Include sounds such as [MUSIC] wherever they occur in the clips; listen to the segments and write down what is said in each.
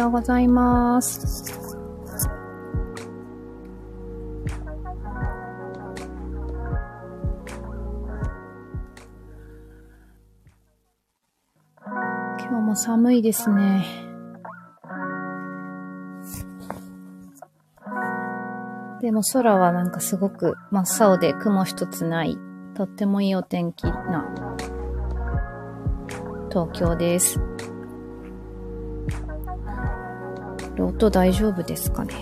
おはようございます。今日も寒いですね。でも空はなんかすごく真っ青で雲一つない、とってもいいお天気な東京です。音大丈夫ですかね？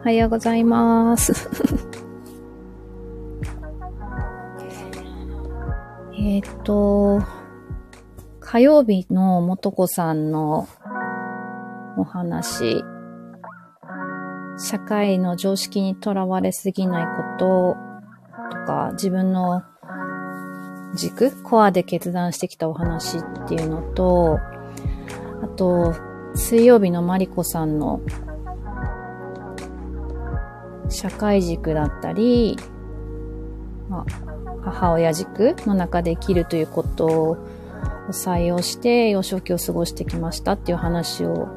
おはようございます。[LAUGHS] えっと、火曜日のもとこさんのお話、社会の常識にとらわれすぎないこととか、自分の軸、コアで決断してきたお話っていうのと、あと、水曜日のマリコさんの社会軸だったり、まあ、母親軸の中で生きるということを採用して幼少期を過ごしてきましたっていう話を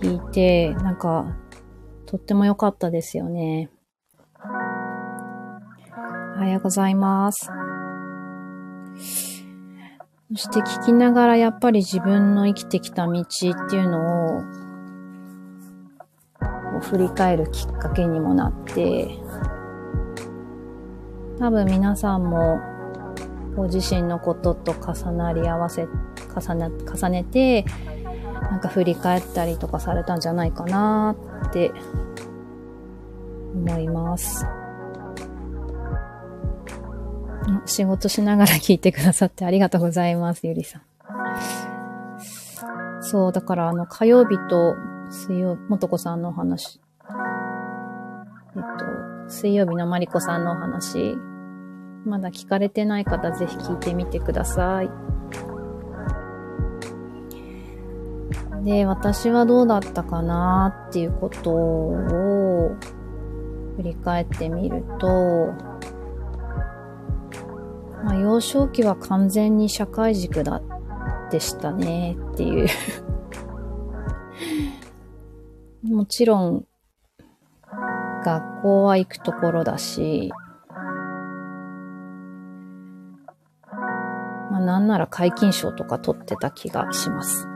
聞いて、なんか、とっても良かったですよね。おはようございます。そして聞きながらやっぱり自分の生きてきた道っていうのを振り返るきっかけにもなって、多分皆さんもご自身のことと重なり合わせ、重ね、重ねて、なんか振り返ったりとかされたんじゃないかなって思います。仕事しながら聞いてくださってありがとうございます、ゆりさん。そう、だからあの、火曜日と水曜、もとこさんのお話、えっと、水曜日のまりこさんのお話、まだ聞かれてない方ぜひ聞いてみてください。で、私はどうだったかなっていうことを振り返ってみると、まあ、幼少期は完全に社会軸だでしたねっていう。[LAUGHS] もちろん、学校は行くところだし、まあなんなら皆勤賞とか取ってた気がします。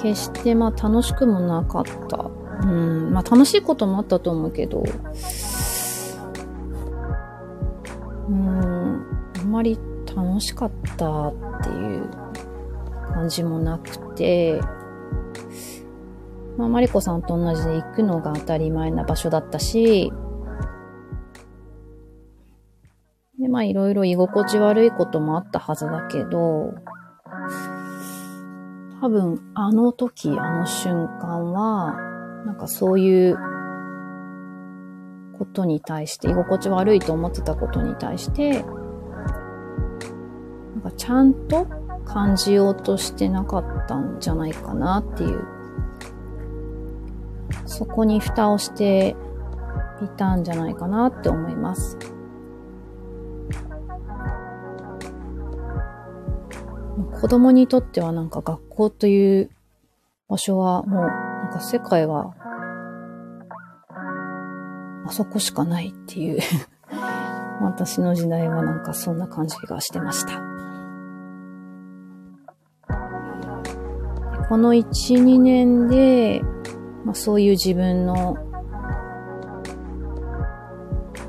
決してまあ楽しくもなかった。うん、まあ楽しいこともあったと思うけど、うん、あんまり楽しかったっていう感じもなくて、まあ、マリコさんと同じで行くのが当たり前な場所だったし、で、まあいろいろ居心地悪いこともあったはずだけど、多分あの時、あの瞬間は、なんかそういうことに対して、居心地悪いと思ってたことに対して、なんかちゃんと感じようとしてなかったんじゃないかなっていう。そこに蓋をしていたんじゃないかなって思います。子供にとってはなんか学校という場所はもうなんか世界はあそこしかないっていう [LAUGHS] 私の時代はなんかそんな感じがしてました。この1、2年で、まあ、そういう自分の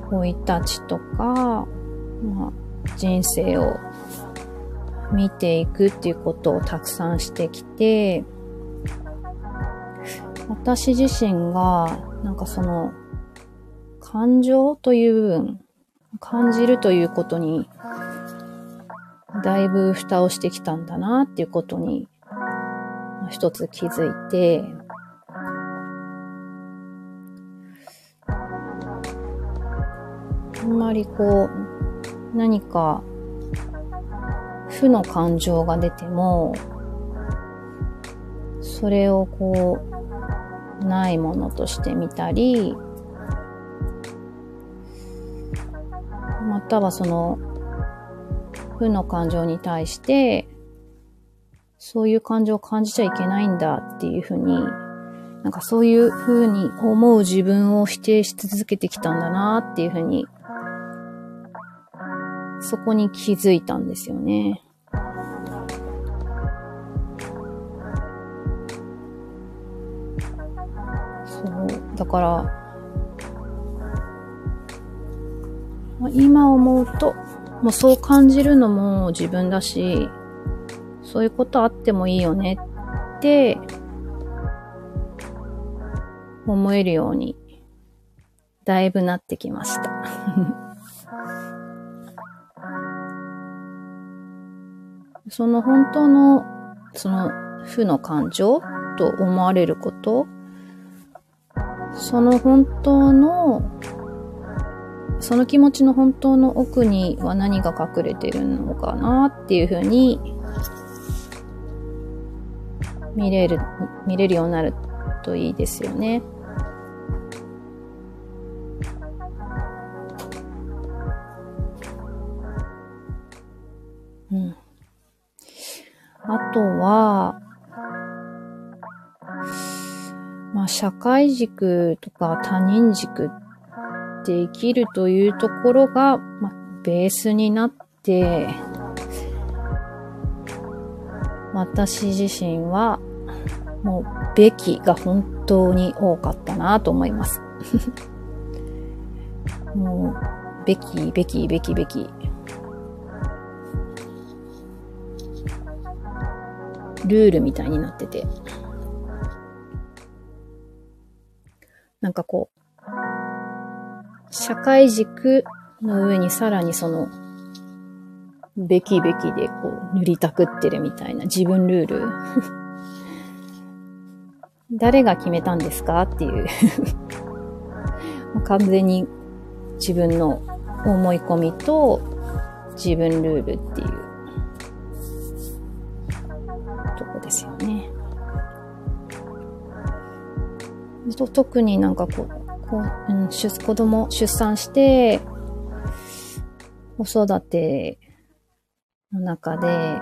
生い立ちとか、まあ、人生を見ていくっていうことをたくさんしてきて、私自身が、なんかその、感情という部分、感じるということに、だいぶ蓋をしてきたんだなっていうことに、一つ気づいて、あんまりこう、何か、負の感情が出ても、それをこう、ないものとして見たり、またはその負の感情に対して、そういう感情を感じちゃいけないんだっていうふうに、なんかそういうふうに思う自分を否定し続けてきたんだなっていうふうに、そこに気づいたんですよね。そう。だから、今思うと、もうそう感じるのも自分だし、そういうことあってもいいよねって思えるようにだいぶなってきました。[LAUGHS] その本当の、その負の感情と思われること、その本当の、その気持ちの本当の奥には何が隠れてるのかなっていうふうに見れる、見れるようになるといいですよね。うん。あとは、まあ、社会軸とか他人軸ってで生きるというところが、ま、ベースになって、私自身は、もう、べきが本当に多かったなと思います。[LAUGHS] もう、べき、べき、べき、べき。ルールみたいになってて。なんかこう、社会軸の上にさらにその、べきべきでこう塗りたくってるみたいな自分ルール。[LAUGHS] 誰が決めたんですかっていう [LAUGHS] 完全に自分の思い込みと自分ルールっていうとこですよね。と特になんかこう、こう、うん、子供出産して、子育ての中で、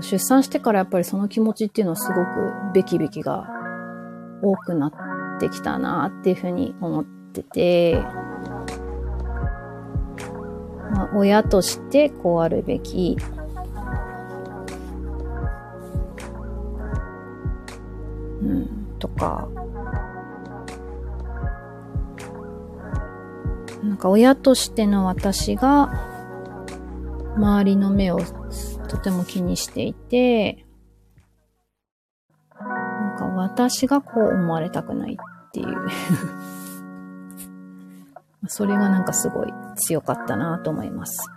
出産してからやっぱりその気持ちっていうのはすごくべきべきが多くなってきたなっていうふうに思ってて、まあ、親としてこうあるべき、うん、とか、なんか親としての私が周りの目をとても気にしていて、なんか私がこう思われたくないっていう [LAUGHS] それがなんかすごい強かったなと思います。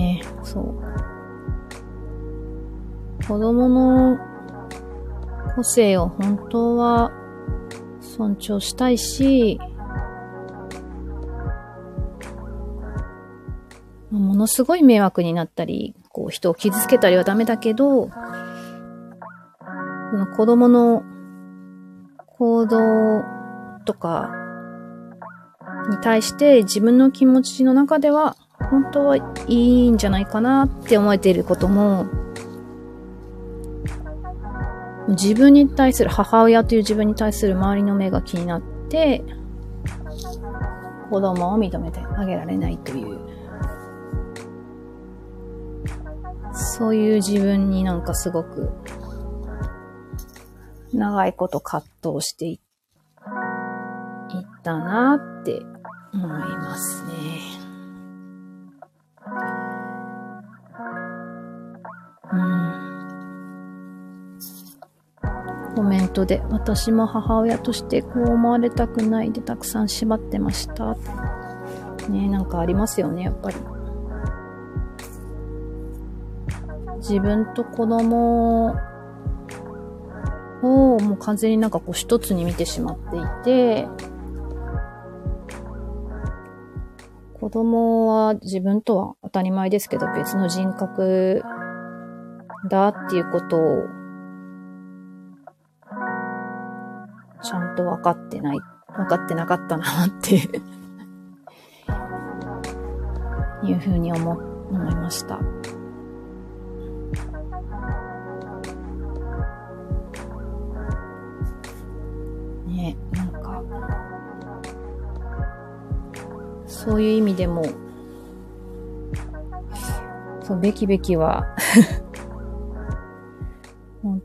ね、そう。子供の個性を本当は尊重したいし、ものすごい迷惑になったり、こう人を傷つけたりはダメだけど、その子供の行動とかに対して自分の気持ちの中では本当はいいんじゃないかなって思えていることも自分に対する、母親という自分に対する周りの目が気になって、子供を認めてあげられないという、そういう自分になんかすごく、長いこと葛藤していったなって思いますね。コメントで、私も母親としてこう思われたくないでたくさん縛ってました。ねなんかありますよね、やっぱり。自分と子供をもう完全になんかこう一つに見てしまっていて、子供は自分とは当たり前ですけど別の人格だっていうことを、ちゃんと分かってない、分かってなかったなっていう [LAUGHS] ふうに思、思いました。ねなんか、そういう意味でも、そう、べきべきは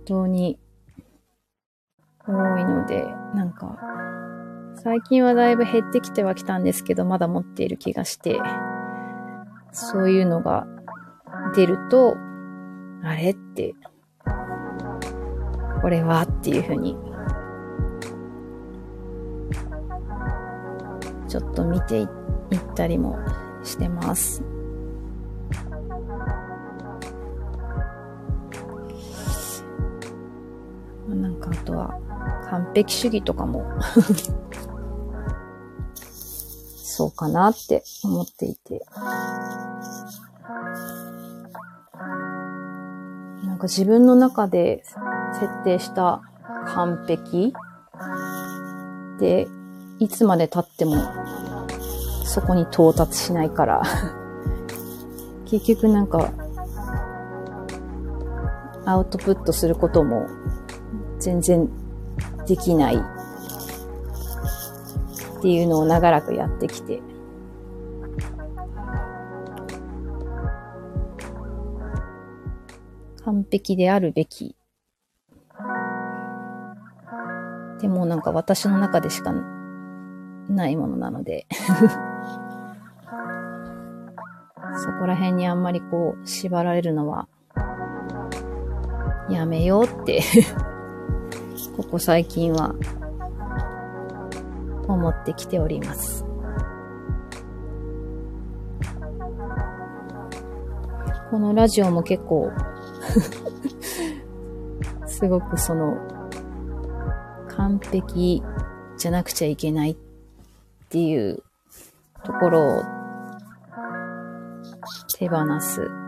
当に多いので、なんか、最近はだいぶ減ってきてはきたんですけど、まだ持っている気がして、そういうのが出ると、あれって、これはっていうふうに、ちょっと見ていったりもしてます。完璧主義とかも [LAUGHS] そうかなって思っていて。なんか自分の中で設定した完璧で、いつまで経ってもそこに到達しないから [LAUGHS] 結局なんかアウトプットすることも全然できないっていうのを長らくやってきて。完璧であるべき。でもなんか私の中でしかないものなので [LAUGHS] そこら辺にあんまりこう縛られるのはやめようって [LAUGHS] ここ最近は思ってきております。このラジオも結構 [LAUGHS] すごくその、完璧じゃなくちゃいけないっていうところを手放す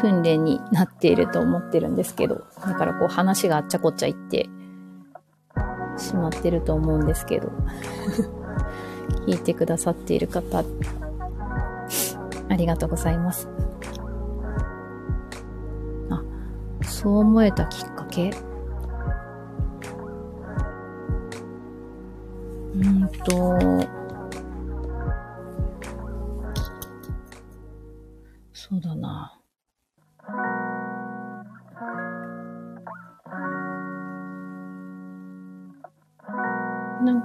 訓練になっていると思ってるんですけど、だからこう話があっちゃこっちゃいってしまってると思うんですけど [LAUGHS] 聞いてくださっている方、ありがとうございます。あ、そう思えたきっかけ？うんと、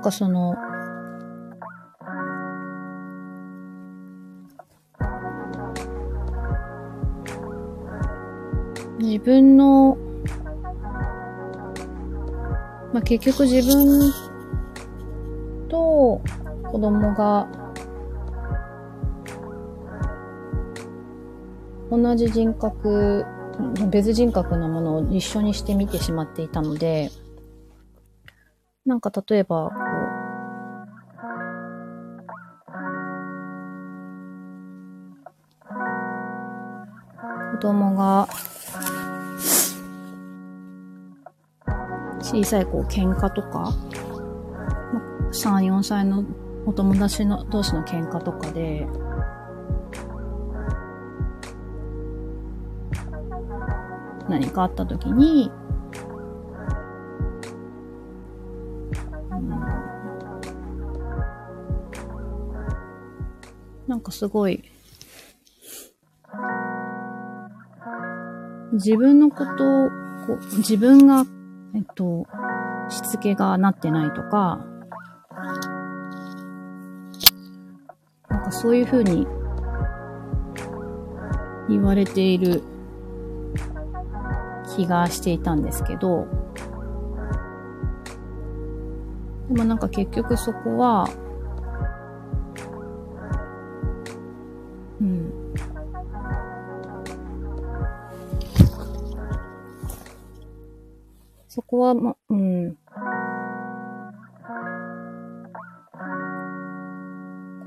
かその、自分の、まあ、結局自分と子供が同じ人格、別人格のものを一緒にして見てしまっていたので、なんか例えば、こう、子供が、小さいこう喧嘩とか、3、4歳のお友達の同士の喧嘩とかで、何かあった時に、かすごい、自分のことを、こう自分が、えっと、しつけがなってないとか、なんかそういうふうに言われている気がしていたんですけど、でもなんか結局そこは、こは、ま、うん。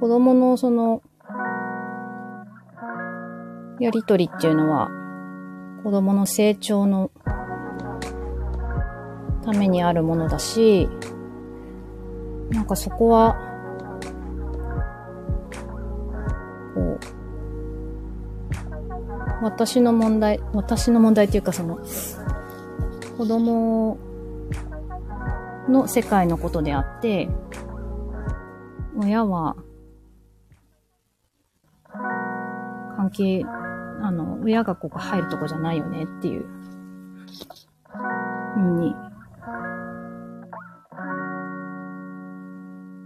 子供のその、やりとりっていうのは、子供の成長のためにあるものだし、なんかそこは、こう、私の問題、私の問題っていうかその、子供の世界のことであって、親は、関係、あの、親がここ入るとこじゃないよねっていう、ふうに、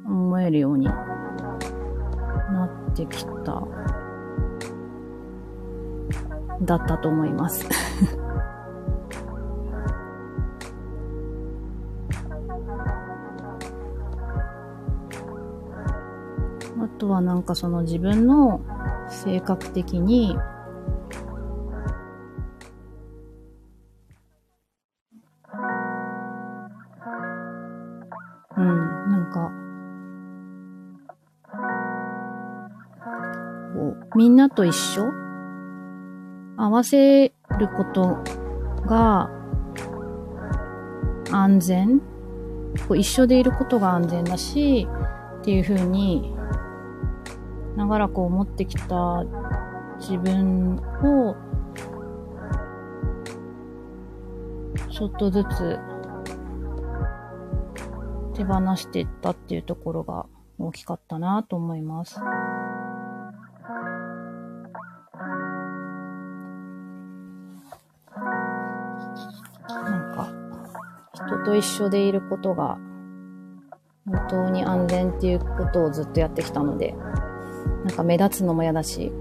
思えるようになってきた、だったと思います。[LAUGHS] はなんかその自分の性格的にうん、なんか、こう、みんなと一緒？合わせることが安全？こう一緒でいることが安全だし、っていうふうに長らく思ってきた自分をちょっとずつ手放していったっていうところが大きかったなと思います。なんか、人と一緒でいることが本当に安全っていうことをずっとやってきたので、なんか目立つのも嫌だし、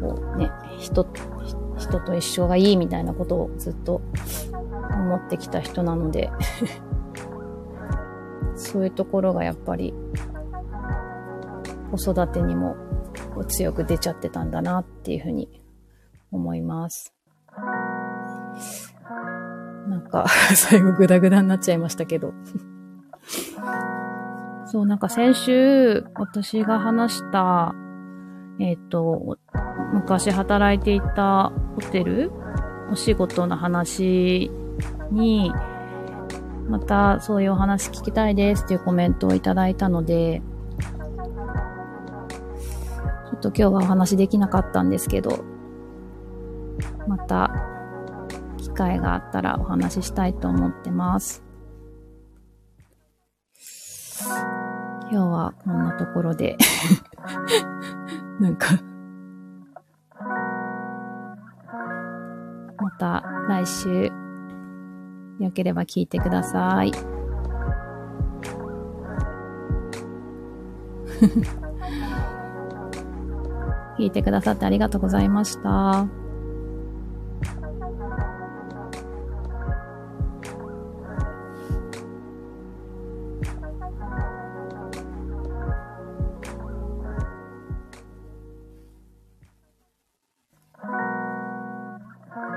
こうね、人、人と一緒がいいみたいなことをずっと思ってきた人なので [LAUGHS] そういうところがやっぱり子育てにも強く出ちゃってたんだなっていうふうに思います。なんか [LAUGHS] 最後グダグダになっちゃいましたけどそう、なんか先週、私が話した、えっ、ー、と、昔働いていたホテル、お仕事の話に、またそういうお話聞きたいですっていうコメントをいただいたので、ちょっと今日はお話できなかったんですけど、また機会があったらお話ししたいと思ってます。今日はこんなところで [LAUGHS] なんかまた来週、よければ聞いてください。[LAUGHS] 聞いてくださってありがとうございました。